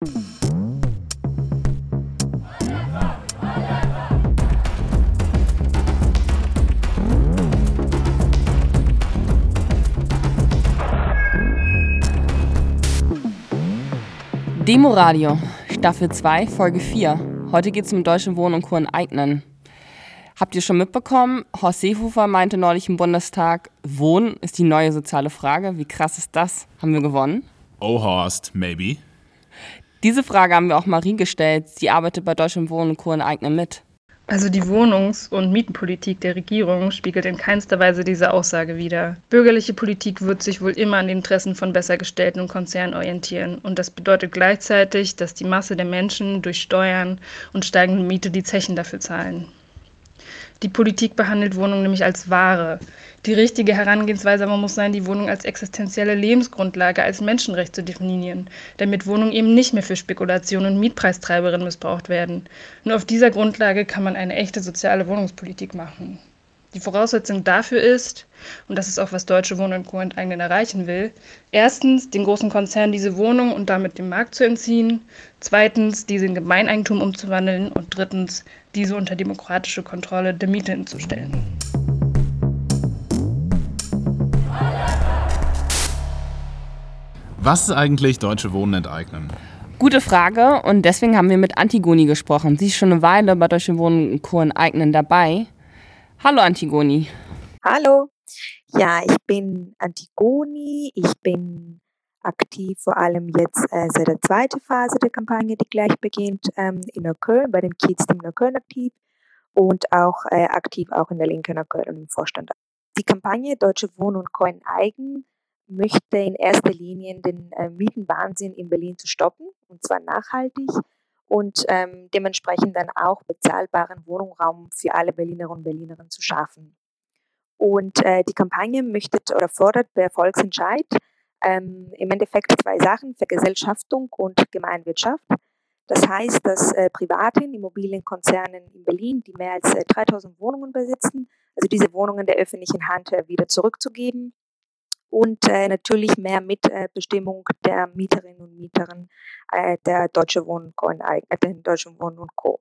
Demoradio, Staffel 2, Folge 4. Heute geht es um deutsche Wohnen und Co. enteignen. Habt ihr schon mitbekommen? Horst Seehofer meinte neulich im Bundestag, Wohnen ist die neue soziale Frage. Wie krass ist das? Haben wir gewonnen? Oh, Horst, maybe. Diese Frage haben wir auch Marie gestellt. Sie arbeitet bei Deutschem Wohnen und Co. enteignen mit. Also die Wohnungs- und Mietenpolitik der Regierung spiegelt in keinster Weise diese Aussage wider. Bürgerliche Politik wird sich wohl immer an den Interessen von Bessergestellten und Konzernen orientieren. Und das bedeutet gleichzeitig, dass die Masse der Menschen durch Steuern und steigende Miete die Zechen dafür zahlen. Die Politik behandelt Wohnungen nämlich als Ware. Die richtige Herangehensweise aber muss sein, die Wohnung als existenzielle Lebensgrundlage, als Menschenrecht zu definieren, damit Wohnungen eben nicht mehr für Spekulation und Mietpreistreiberinnen missbraucht werden. Nur auf dieser Grundlage kann man eine echte soziale Wohnungspolitik machen. Die Voraussetzung dafür ist, und das ist auch, was Deutsche Wohnen und Co. enteignen erreichen will, erstens, den großen Konzernen diese Wohnung und damit dem Markt zu entziehen, zweitens, diese in Gemeineigentum umzuwandeln und drittens, diese unter demokratische Kontrolle der Miete zu stellen. Was ist eigentlich Deutsche Wohnen enteignen? Gute Frage und deswegen haben wir mit Antigoni gesprochen. Sie ist schon eine Weile bei Deutsche Wohnen und Co. enteignen dabei. Hallo Antigoni. Hallo. Ja, ich bin Antigoni. Ich bin aktiv vor allem jetzt äh, seit der zweiten Phase der Kampagne, die gleich beginnt, ähm, in Neukölln, bei den Kiez-Team Neukölln aktiv und auch äh, aktiv auch in der Linke Neukölln im Vorstand. Die Kampagne Deutsche Wohnen und Coin Eigen möchte in erster Linie den äh, Mietenwahnsinn in Berlin zu stoppen und zwar nachhaltig und ähm, dementsprechend dann auch bezahlbaren Wohnraum für alle Berlinerinnen und Berlinerinnen zu schaffen. Und äh, die Kampagne möchte oder fordert per Volksentscheid ähm, im Endeffekt zwei Sachen, Vergesellschaftung und Gemeinwirtschaft. Das heißt, dass äh, private Immobilienkonzernen in Berlin, die mehr als äh, 3000 Wohnungen besitzen, also diese Wohnungen der öffentlichen Hand wieder zurückzugeben und äh, natürlich mehr Mitbestimmung der Mieterinnen und Mieter äh, der Deutsche Wohnen. Äh, Deutschen Wohnen und Co.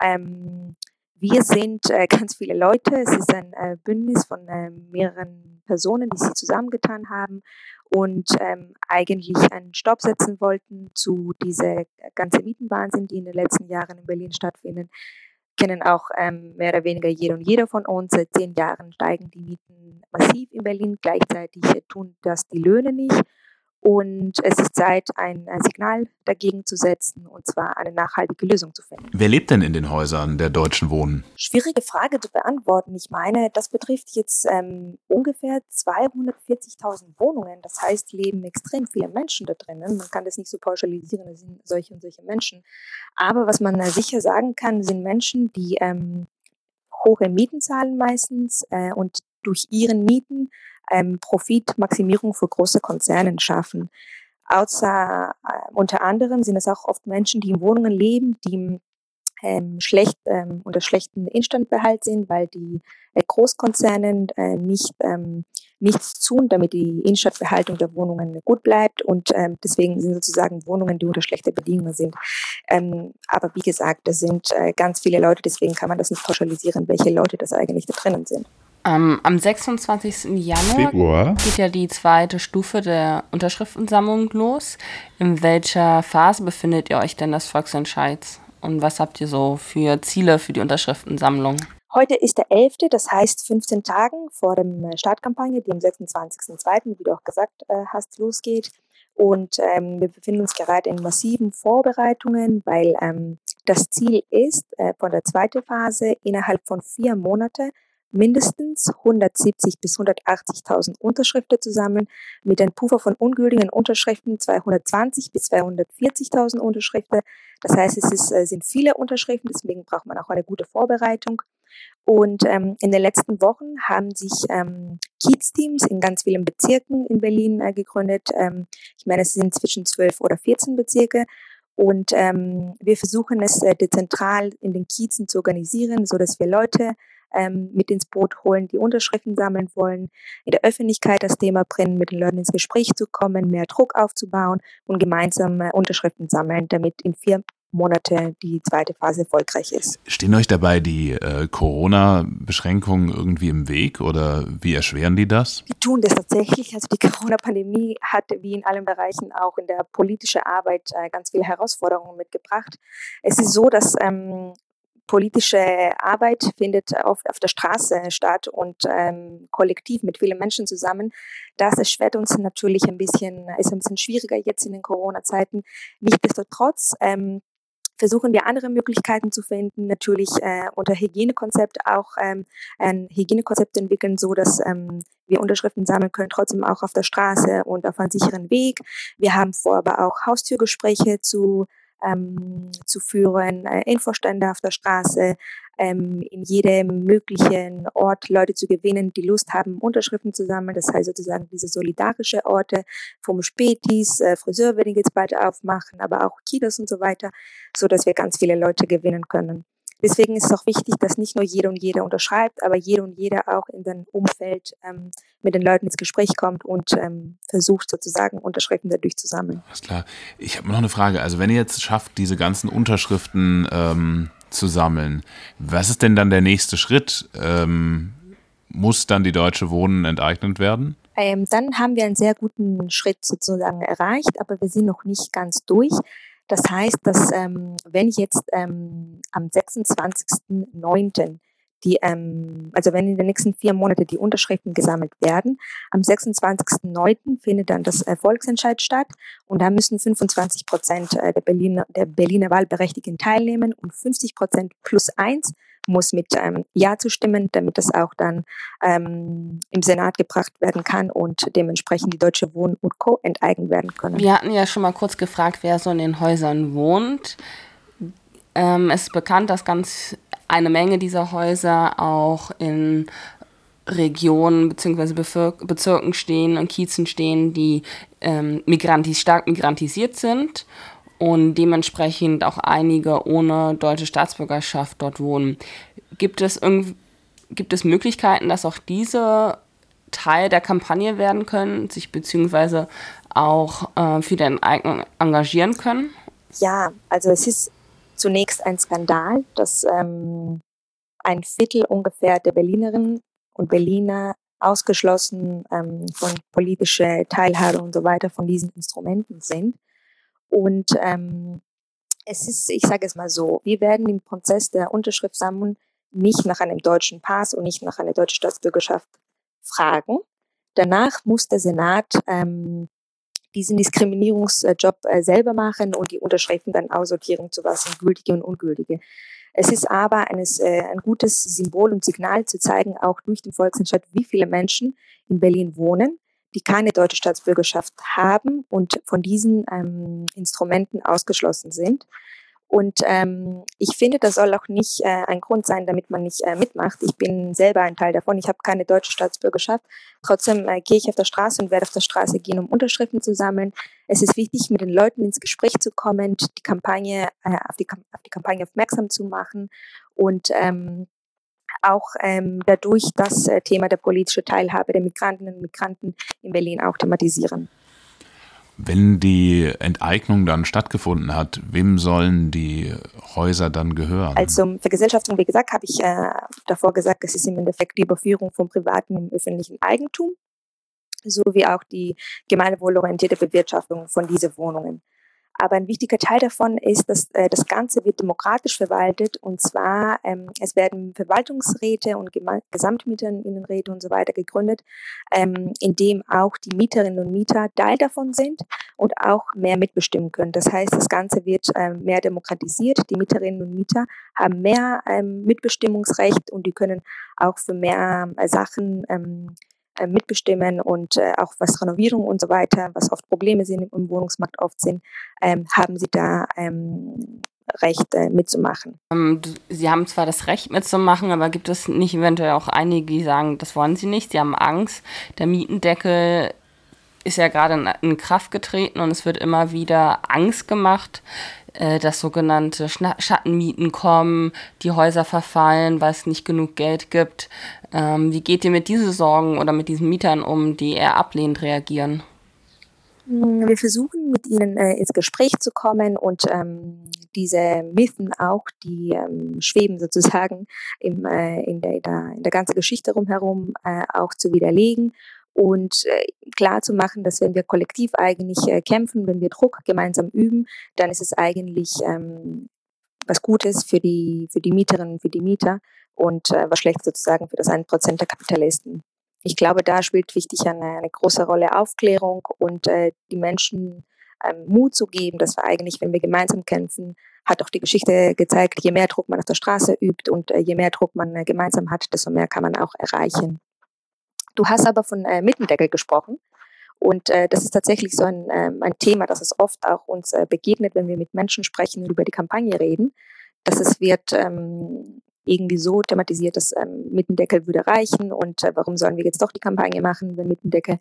Ähm, wir sind äh, ganz viele Leute. Es ist ein äh, Bündnis von äh, mehreren Personen, die sich zusammengetan haben und ähm, eigentlich einen Stopp setzen wollten zu dieser ganzen Mietenwahnsinn, die in den letzten Jahren in Berlin stattfinden kennen auch ähm, mehr oder weniger jeder und jeder von uns. Seit zehn Jahren steigen die Mieten massiv in Berlin. Gleichzeitig tun das die Löhne nicht. Und es ist Zeit, ein, ein, Signal dagegen zu setzen und zwar eine nachhaltige Lösung zu finden. Wer lebt denn in den Häusern der Deutschen Wohnen? Schwierige Frage zu beantworten. Ich meine, das betrifft jetzt ähm, ungefähr 240.000 Wohnungen. Das heißt, leben extrem viele Menschen da drinnen. Man kann das nicht so pauschalisieren, es sind solche und solche Menschen. Aber was man äh, sicher sagen kann, sind Menschen, die ähm, hohe Mieten zahlen meistens äh, und durch ihren Mieten ähm, Profitmaximierung für große Konzerne schaffen. Außer, äh, unter anderem sind es auch oft Menschen, die in Wohnungen leben, die ähm, schlecht ähm, unter schlechten Instandbehalt sind, weil die äh, Großkonzernen äh, nicht ähm, nichts tun, damit die Instandbehaltung der Wohnungen gut bleibt und ähm, deswegen sind sozusagen Wohnungen, die unter schlechten Bedingungen sind. Ähm, aber wie gesagt, das sind äh, ganz viele Leute, deswegen kann man das nicht pauschalisieren, welche Leute das eigentlich da drinnen sind. Ähm, am 26. Januar Februar. geht ja die zweite Stufe der Unterschriftensammlung los. In welcher Phase befindet ihr euch denn des Volksentscheids? Und was habt ihr so für Ziele für die Unterschriftensammlung? Heute ist der 11., das heißt 15 Tagen vor der Startkampagne, die am 26.02., wie du auch gesagt äh, hast, losgeht. Und ähm, wir befinden uns gerade in massiven Vorbereitungen, weil ähm, das Ziel ist, äh, von der zweiten Phase innerhalb von vier Monaten mindestens 170 bis 180.000 Unterschriften zusammen mit einem Puffer von ungültigen Unterschriften 220 bis 240.000 Unterschriften. Das heißt, es ist, äh, sind viele Unterschriften, deswegen braucht man auch eine gute Vorbereitung. Und ähm, in den letzten Wochen haben sich ähm, Kiez-Teams in ganz vielen Bezirken in Berlin äh, gegründet. Ähm, ich meine, es sind zwischen 12 oder 14 Bezirke. Und ähm, wir versuchen es äh, dezentral in den Kiezen zu organisieren, so dass wir Leute ähm, mit ins Boot holen, die Unterschriften sammeln wollen, in der Öffentlichkeit das Thema bringen, mit den Leuten ins Gespräch zu kommen, mehr Druck aufzubauen und gemeinsam äh, Unterschriften sammeln, damit in vier Monate die zweite Phase erfolgreich ist. Stehen euch dabei die äh, Corona-Beschränkungen irgendwie im Weg oder wie erschweren die das? Die tun das tatsächlich. Also die Corona-Pandemie hat wie in allen Bereichen auch in der politischen Arbeit äh, ganz viele Herausforderungen mitgebracht. Es ist so, dass ähm, politische Arbeit findet oft auf der Straße statt und ähm, kollektiv mit vielen Menschen zusammen. Das erschwert uns natürlich ein bisschen, ist ein bisschen schwieriger jetzt in den Corona-Zeiten. Nichtsdestotrotz ähm, versuchen wir andere Möglichkeiten zu finden, natürlich äh, unter Hygienekonzept auch ähm, ein Hygienekonzept entwickeln, so dass ähm, wir Unterschriften sammeln können, trotzdem auch auf der Straße und auf einem sicheren Weg. Wir haben vor, aber auch Haustürgespräche zu ähm, zu führen, äh, Infostände auf der Straße, ähm, in jedem möglichen Ort Leute zu gewinnen, die Lust haben, Unterschriften zu sammeln. Das heißt sozusagen diese solidarische Orte vom Spätis, äh, Friseur werden jetzt bald aufmachen, aber auch Kitas und so weiter, so dass wir ganz viele Leute gewinnen können. Deswegen ist es auch wichtig, dass nicht nur jeder und jeder unterschreibt, aber jeder und jeder auch in seinem Umfeld ähm, mit den Leuten ins Gespräch kommt und ähm, versucht sozusagen Unterschriften dadurch zu sammeln. Alles klar. Ich habe noch eine Frage. Also wenn ihr jetzt schafft, diese ganzen Unterschriften ähm, zu sammeln, was ist denn dann der nächste Schritt? Ähm, muss dann die Deutsche Wohnen enteignet werden? Ähm, dann haben wir einen sehr guten Schritt sozusagen erreicht, aber wir sind noch nicht ganz durch. Das heißt, dass ähm, wenn jetzt ähm, am 26.09. die, ähm, also wenn in den nächsten vier Monaten die Unterschriften gesammelt werden, am 26.09. findet dann das Volksentscheid statt und da müssen 25 Prozent äh, der Berliner, der Berliner Wahlberechtigten teilnehmen und 50 Prozent plus eins muss mit ähm, Ja zustimmen, damit das auch dann ähm, im Senat gebracht werden kann und dementsprechend die Deutsche Wohnen und Co. enteignet werden können. Wir hatten ja schon mal kurz gefragt, wer so in den Häusern wohnt. Ähm, es ist bekannt, dass ganz eine Menge dieser Häuser auch in Regionen bzw. Bezirken stehen und Kiezen stehen, die ähm, migrantis, stark migrantisiert sind und dementsprechend auch einige ohne deutsche Staatsbürgerschaft dort wohnen. Gibt es, gibt es Möglichkeiten, dass auch diese Teil der Kampagne werden können, sich beziehungsweise auch äh, für die Enteignung engagieren können? Ja, also es ist zunächst ein Skandal, dass ähm, ein Viertel ungefähr der Berlinerinnen und Berliner ausgeschlossen ähm, von politischer Teilhabe und so weiter von diesen Instrumenten sind. Und ähm, es ist, ich sage es mal so, wir werden im Prozess der Unterschriftsammlung nicht nach einem deutschen Pass und nicht nach einer deutschen Staatsbürgerschaft fragen. Danach muss der Senat ähm, diesen Diskriminierungsjob äh, selber machen und die Unterschriften dann aussortieren, zu was sind gültige und ungültige. Es ist aber eines, äh, ein gutes Symbol und Signal zu zeigen, auch durch den Volksentscheid, wie viele Menschen in Berlin wohnen, die keine deutsche Staatsbürgerschaft haben und von diesen ähm, Instrumenten ausgeschlossen sind. Und ähm, ich finde, das soll auch nicht äh, ein Grund sein, damit man nicht äh, mitmacht. Ich bin selber ein Teil davon. Ich habe keine deutsche Staatsbürgerschaft. Trotzdem äh, gehe ich auf der Straße und werde auf der Straße gehen, um Unterschriften zu sammeln. Es ist wichtig, mit den Leuten ins Gespräch zu kommen, die Kampagne äh, auf, die, auf die Kampagne aufmerksam zu machen und ähm, auch ähm, dadurch das äh, Thema der politischen Teilhabe der Migrantinnen und Migranten in Berlin auch thematisieren. Wenn die Enteignung dann stattgefunden hat, wem sollen die Häuser dann gehören? Also Vergesellschaftung, wie gesagt, habe ich äh, davor gesagt, es ist im Endeffekt die Überführung vom privaten im öffentlichen Eigentum, sowie auch die gemeinwohlorientierte Bewirtschaftung von diesen Wohnungen. Aber ein wichtiger Teil davon ist, dass äh, das Ganze wird demokratisch verwaltet und zwar ähm, es werden Verwaltungsräte und Gesamtmieterinnenräte und so weiter gegründet, ähm, in dem auch die Mieterinnen und Mieter Teil davon sind und auch mehr mitbestimmen können. Das heißt, das Ganze wird ähm, mehr demokratisiert. Die Mieterinnen und Mieter haben mehr ähm, Mitbestimmungsrecht und die können auch für mehr äh, Sachen ähm, äh, mitbestimmen und äh, auch was Renovierung und so weiter, was oft Probleme sind im Wohnungsmarkt oft sind, ähm, haben sie da ähm, Recht äh, mitzumachen. Ähm, sie haben zwar das Recht mitzumachen, aber gibt es nicht eventuell auch einige, die sagen, das wollen sie nicht, sie haben Angst, der Mietendeckel ist ja gerade in, Kraft getreten und es wird immer wieder Angst gemacht, dass sogenannte Schattenmieten kommen, die Häuser verfallen, weil es nicht genug Geld gibt. Ähm, wie geht ihr mit diesen Sorgen oder mit diesen Mietern um, die eher ablehnend reagieren? Hm, wir versuchen mit ihnen äh, ins Gespräch zu kommen und ähm, diese Mythen auch, die ähm, schweben sozusagen im, äh, in, der, in der ganzen Geschichte rumherum äh, auch zu widerlegen und äh, klar zu machen, dass wenn wir kollektiv eigentlich äh, kämpfen, wenn wir Druck gemeinsam üben, dann ist es eigentlich ähm, was Gutes für die, für die Mieterinnen, für die Mieter und äh, was schlecht sozusagen für das 1% der Kapitalisten ich glaube, da spielt wichtig eine, eine große Rolle Aufklärung und äh, die Menschen ähm, Mut zu geben, dass wir eigentlich, wenn wir gemeinsam kämpfen, hat auch die Geschichte gezeigt, je mehr Druck man auf der Straße übt und äh, je mehr Druck man äh, gemeinsam hat, desto mehr kann man auch erreichen. Du hast aber von äh, Mittendeckel gesprochen. Und äh, das ist tatsächlich so ein, ähm, ein Thema, das es oft auch uns äh, begegnet, wenn wir mit Menschen sprechen und über die Kampagne reden, dass es wird ähm, irgendwie so thematisiert, dass ähm, Mittendeckel würde reichen und äh, warum sollen wir jetzt doch die Kampagne machen, wenn Mittendeckel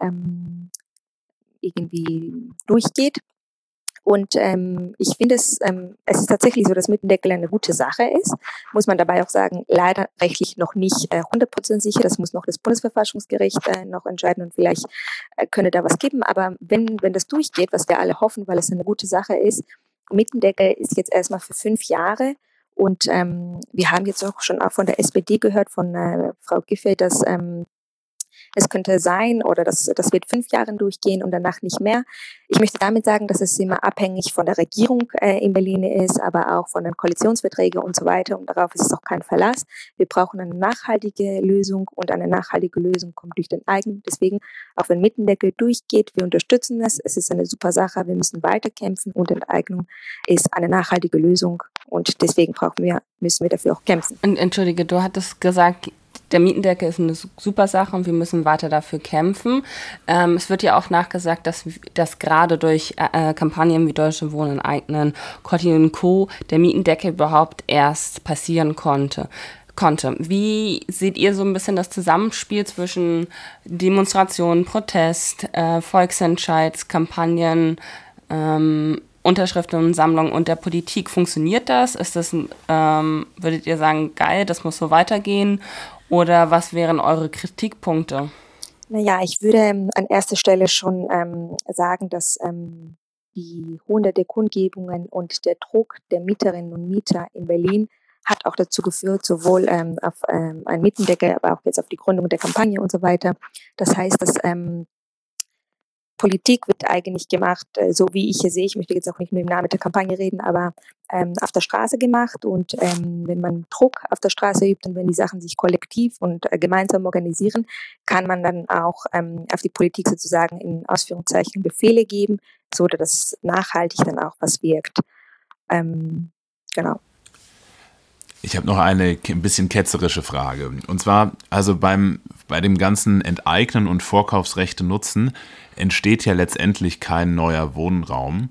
ähm, irgendwie durchgeht. Und ähm, ich finde es, ähm, es ist tatsächlich so, dass Mittendeckel eine gute Sache ist. Muss man dabei auch sagen, leider rechtlich noch nicht äh, 100% sicher. Das muss noch das Bundesverfassungsgericht äh, noch entscheiden und vielleicht äh, könne da was geben. Aber wenn, wenn das durchgeht, was wir alle hoffen, weil es eine gute Sache ist, Mittendeckel ist jetzt erstmal für fünf Jahre und ähm, wir haben jetzt auch schon auch von der SPD gehört, von äh, Frau Giffey, dass ähm, es könnte sein oder das, das wird fünf Jahre durchgehen und danach nicht mehr. Ich möchte damit sagen, dass es immer abhängig von der Regierung äh, in Berlin ist, aber auch von den Koalitionsverträgen und so weiter. Und darauf ist es auch kein Verlass. Wir brauchen eine nachhaltige Lösung und eine nachhaltige Lösung kommt durch den eigenen. Deswegen, auch wenn Mittendeckel durchgeht, wir unterstützen es. Es ist eine super Sache. Wir müssen weiterkämpfen und Enteignung ist eine nachhaltige Lösung. Und deswegen brauchen wir, müssen wir dafür auch kämpfen. Und entschuldige, du hattest gesagt, der Mietendeckel ist eine super Sache und wir müssen weiter dafür kämpfen. Ähm, es wird ja auch nachgesagt, dass, dass gerade durch äh, äh Kampagnen wie Deutsche Wohnen eignen, Cotti und Co. der Mietendeckel überhaupt erst passieren konnte. Konnte. Wie seht ihr so ein bisschen das Zusammenspiel zwischen Demonstrationen, Protest, äh, Volksentscheidskampagnen, ähm, Unterschriftensammlung und der Politik? Funktioniert das? Ist das, ähm, würdet ihr sagen, geil, das muss so weitergehen? Oder was wären eure Kritikpunkte? Naja, ich würde ähm, an erster Stelle schon ähm, sagen, dass ähm, die hunderte Kundgebungen und der Druck der Mieterinnen und Mieter in Berlin hat auch dazu geführt, sowohl ähm, auf ähm, einen Mietendeckel, aber auch jetzt auf die Gründung der Kampagne und so weiter. Das heißt, dass ähm, Politik wird eigentlich gemacht, äh, so wie ich hier sehe. Ich möchte jetzt auch nicht nur im Namen der Kampagne reden, aber ähm, auf der Straße gemacht. Und ähm, wenn man Druck auf der Straße übt und wenn die Sachen sich kollektiv und äh, gemeinsam organisieren, kann man dann auch ähm, auf die Politik sozusagen in Ausführungszeichen Befehle geben, so dass das nachhaltig dann auch was wirkt. Ähm, genau. Ich habe noch eine ein bisschen ketzerische Frage. Und zwar, also beim, bei dem ganzen Enteignen und Vorkaufsrechte nutzen, entsteht ja letztendlich kein neuer Wohnraum.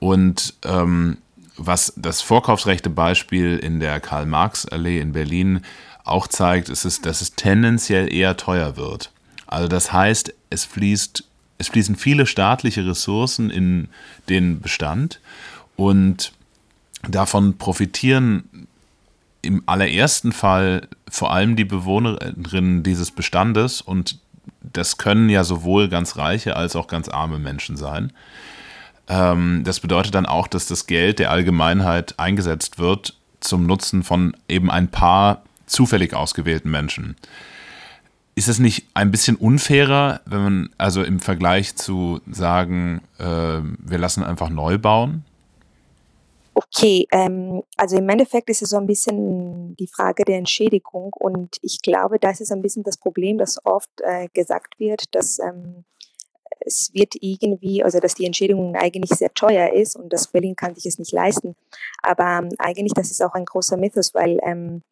Und ähm, was das vorkaufsrechte Beispiel in der Karl-Marx-Allee in Berlin auch zeigt, ist, es, dass es tendenziell eher teuer wird. Also das heißt, es fließt, es fließen viele staatliche Ressourcen in den Bestand und davon profitieren im allerersten Fall vor allem die Bewohnerinnen dieses Bestandes und das können ja sowohl ganz reiche als auch ganz arme Menschen sein. Ähm, das bedeutet dann auch, dass das Geld der Allgemeinheit eingesetzt wird zum Nutzen von eben ein paar zufällig ausgewählten Menschen. Ist es nicht ein bisschen unfairer, wenn man also im Vergleich zu sagen, äh, wir lassen einfach neu bauen? Okay, ähm, also im Endeffekt ist es so ein bisschen die Frage der Entschädigung und ich glaube, das ist ein bisschen das Problem, dass oft äh, gesagt wird, dass ähm, es wird irgendwie, also dass die Entschädigung eigentlich sehr teuer ist und dass Berlin kann sich es nicht leisten. Aber ähm, eigentlich, das ist auch ein großer Mythos, weil ähm,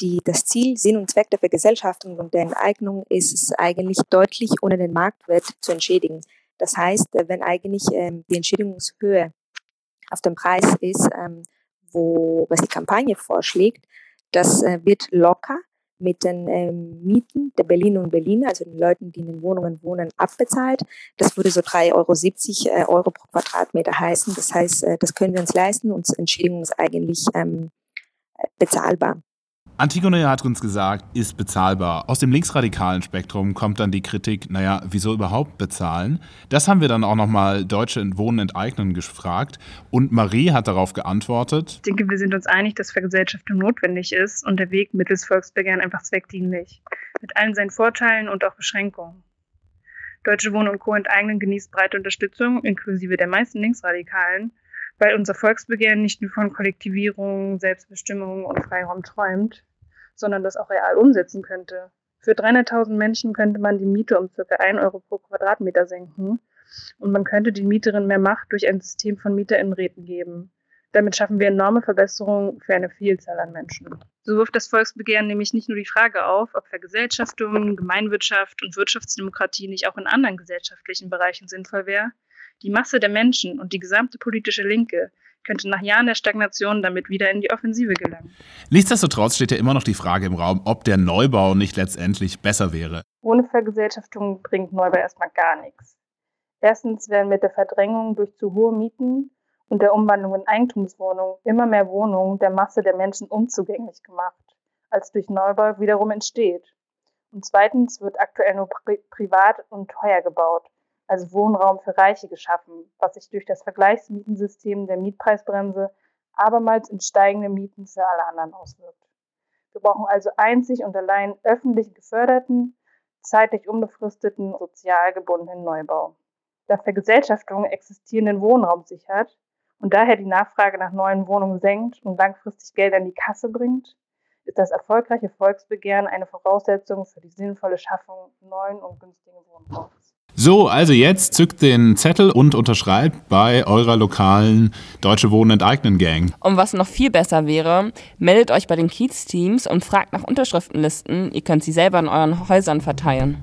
die, das Ziel, Sinn und Zweck der Vergesellschaftung und der Enteignung ist es eigentlich deutlich ohne den Marktwert zu entschädigen. Das heißt, wenn eigentlich ähm, die Entschädigungshöhe auf dem Preis ist, ähm, wo, was die Kampagne vorschlägt, das äh, wird locker mit den ähm, Mieten der Berliner und Berliner, also den Leuten, die in den Wohnungen wohnen, abbezahlt. Das würde so 3,70 Euro, äh, Euro pro Quadratmeter heißen. Das heißt, äh, das können wir uns leisten. Unsere Entschädigung ist eigentlich ähm, bezahlbar. Antigone hat uns gesagt, ist bezahlbar. Aus dem linksradikalen Spektrum kommt dann die Kritik, naja, wieso überhaupt bezahlen? Das haben wir dann auch nochmal Deutsche in Wohnen enteignen gefragt und Marie hat darauf geantwortet. Ich denke, wir sind uns einig, dass Vergesellschaftung notwendig ist und der Weg mittels Volksbegehren einfach zweckdienlich. Mit allen seinen Vorteilen und auch Beschränkungen. Deutsche Wohnen und Co. enteignen genießt breite Unterstützung, inklusive der meisten Linksradikalen, weil unser Volksbegehren nicht nur von Kollektivierung, Selbstbestimmung und Freiraum träumt, sondern das auch real umsetzen könnte. Für 300.000 Menschen könnte man die Miete um ca. 1 Euro pro Quadratmeter senken und man könnte den Mieterinnen mehr Macht durch ein System von Mieterinnenräten geben. Damit schaffen wir enorme Verbesserungen für eine Vielzahl an Menschen. So wirft das Volksbegehren nämlich nicht nur die Frage auf, ob Vergesellschaftung, Gemeinwirtschaft und Wirtschaftsdemokratie nicht auch in anderen gesellschaftlichen Bereichen sinnvoll wäre, die Masse der Menschen und die gesamte politische Linke könnte nach Jahren der Stagnation damit wieder in die Offensive gelangen. Nichtsdestotrotz steht ja immer noch die Frage im Raum, ob der Neubau nicht letztendlich besser wäre. Ohne Vergesellschaftung bringt Neubau erstmal gar nichts. Erstens werden mit der Verdrängung durch zu hohe Mieten und der Umwandlung in Eigentumswohnungen immer mehr Wohnungen der Masse der Menschen unzugänglich gemacht, als durch Neubau wiederum entsteht. Und zweitens wird aktuell nur pri privat und teuer gebaut also Wohnraum für Reiche geschaffen, was sich durch das Vergleichsmietensystem der Mietpreisbremse abermals in steigende Mieten für alle anderen auswirkt. Wir brauchen also einzig und allein öffentlich geförderten, zeitlich unbefristeten, sozial gebundenen Neubau. Da Vergesellschaftung existierenden Wohnraum sichert und daher die Nachfrage nach neuen Wohnungen senkt und langfristig Geld an die Kasse bringt, ist das erfolgreiche Volksbegehren eine Voraussetzung für die sinnvolle Schaffung neuen und günstigen Wohnraums. So, also jetzt zückt den Zettel und unterschreibt bei eurer lokalen Deutsche Wohnen enteignen Gang. Und was noch viel besser wäre, meldet euch bei den Kiez-Teams und fragt nach Unterschriftenlisten. Ihr könnt sie selber in euren Häusern verteilen.